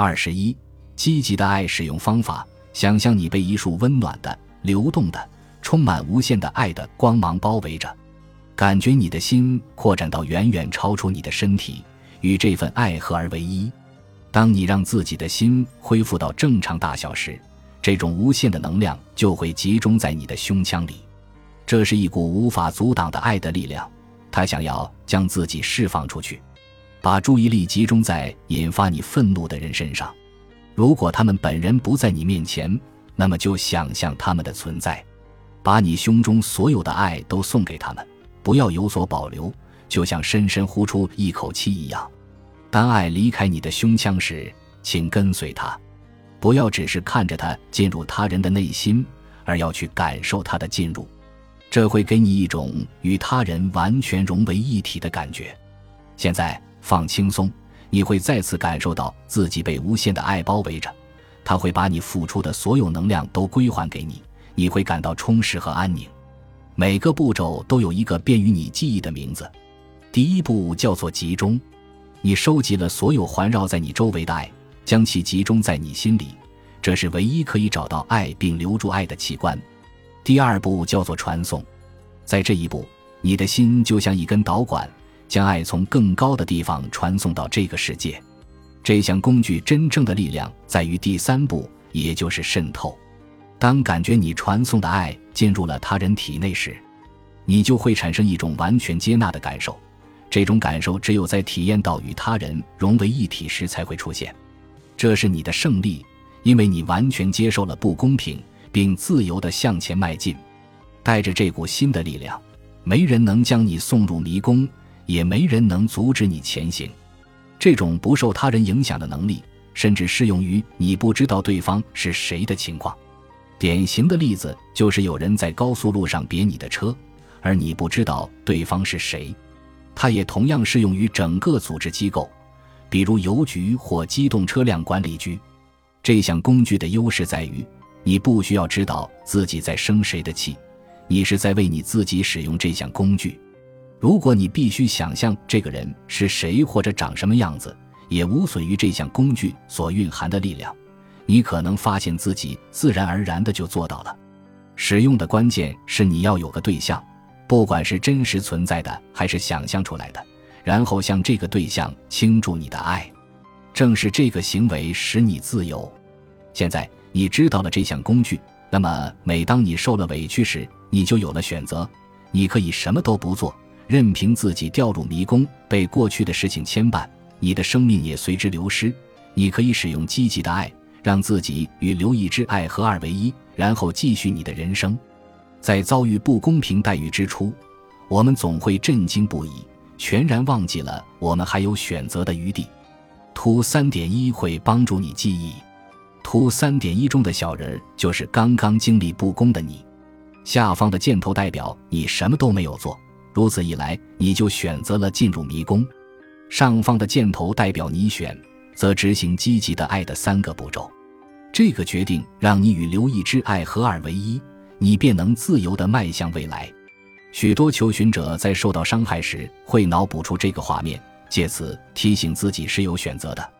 二十一，积极的爱使用方法：想象你被一束温暖的、流动的、充满无限的爱的光芒包围着，感觉你的心扩展到远远超出你的身体，与这份爱合而为一。当你让自己的心恢复到正常大小时，这种无限的能量就会集中在你的胸腔里。这是一股无法阻挡的爱的力量，它想要将自己释放出去。把注意力集中在引发你愤怒的人身上。如果他们本人不在你面前，那么就想象他们的存在，把你胸中所有的爱都送给他们，不要有所保留，就像深深呼出一口气一样。当爱离开你的胸腔时，请跟随它，不要只是看着它进入他人的内心，而要去感受它的进入。这会给你一种与他人完全融为一体的感觉。现在放轻松，你会再次感受到自己被无限的爱包围着，它会把你付出的所有能量都归还给你，你会感到充实和安宁。每个步骤都有一个便于你记忆的名字。第一步叫做集中，你收集了所有环绕在你周围的爱，将其集中在你心里，这是唯一可以找到爱并留住爱的器官。第二步叫做传送，在这一步，你的心就像一根导管，将爱从更高的地方传送到这个世界。这项工具真正的力量在于第三步，也就是渗透。当感觉你传送的爱进入了他人体内时，你就会产生一种完全接纳的感受。这种感受只有在体验到与他人融为一体时才会出现。这是你的胜利，因为你完全接受了不公平。并自由地向前迈进，带着这股新的力量，没人能将你送入迷宫，也没人能阻止你前行。这种不受他人影响的能力，甚至适用于你不知道对方是谁的情况。典型的例子就是有人在高速路上别你的车，而你不知道对方是谁。它也同样适用于整个组织机构，比如邮局或机动车辆管理局。这项工具的优势在于。你不需要知道自己在生谁的气，你是在为你自己使用这项工具。如果你必须想象这个人是谁或者长什么样子，也无损于这项工具所蕴含的力量。你可能发现自己自然而然的就做到了。使用的关键是你要有个对象，不管是真实存在的还是想象出来的，然后向这个对象倾注你的爱。正是这个行为使你自由。现在。你知道了这项工具，那么每当你受了委屈时，你就有了选择。你可以什么都不做，任凭自己掉入迷宫，被过去的事情牵绊，你的生命也随之流失。你可以使用积极的爱，让自己与刘毅之爱合二为一，然后继续你的人生。在遭遇不公平待遇之初，我们总会震惊不已，全然忘记了我们还有选择的余地。图三点一会帮助你记忆。图三点一中的小人就是刚刚经历不公的你，下方的箭头代表你什么都没有做，如此一来你就选择了进入迷宫；上方的箭头代表你选，则执行积极的爱的三个步骤。这个决定让你与刘毅之爱合二为一，你便能自由地迈向未来。许多求寻者在受到伤害时会脑补出这个画面，借此提醒自己是有选择的。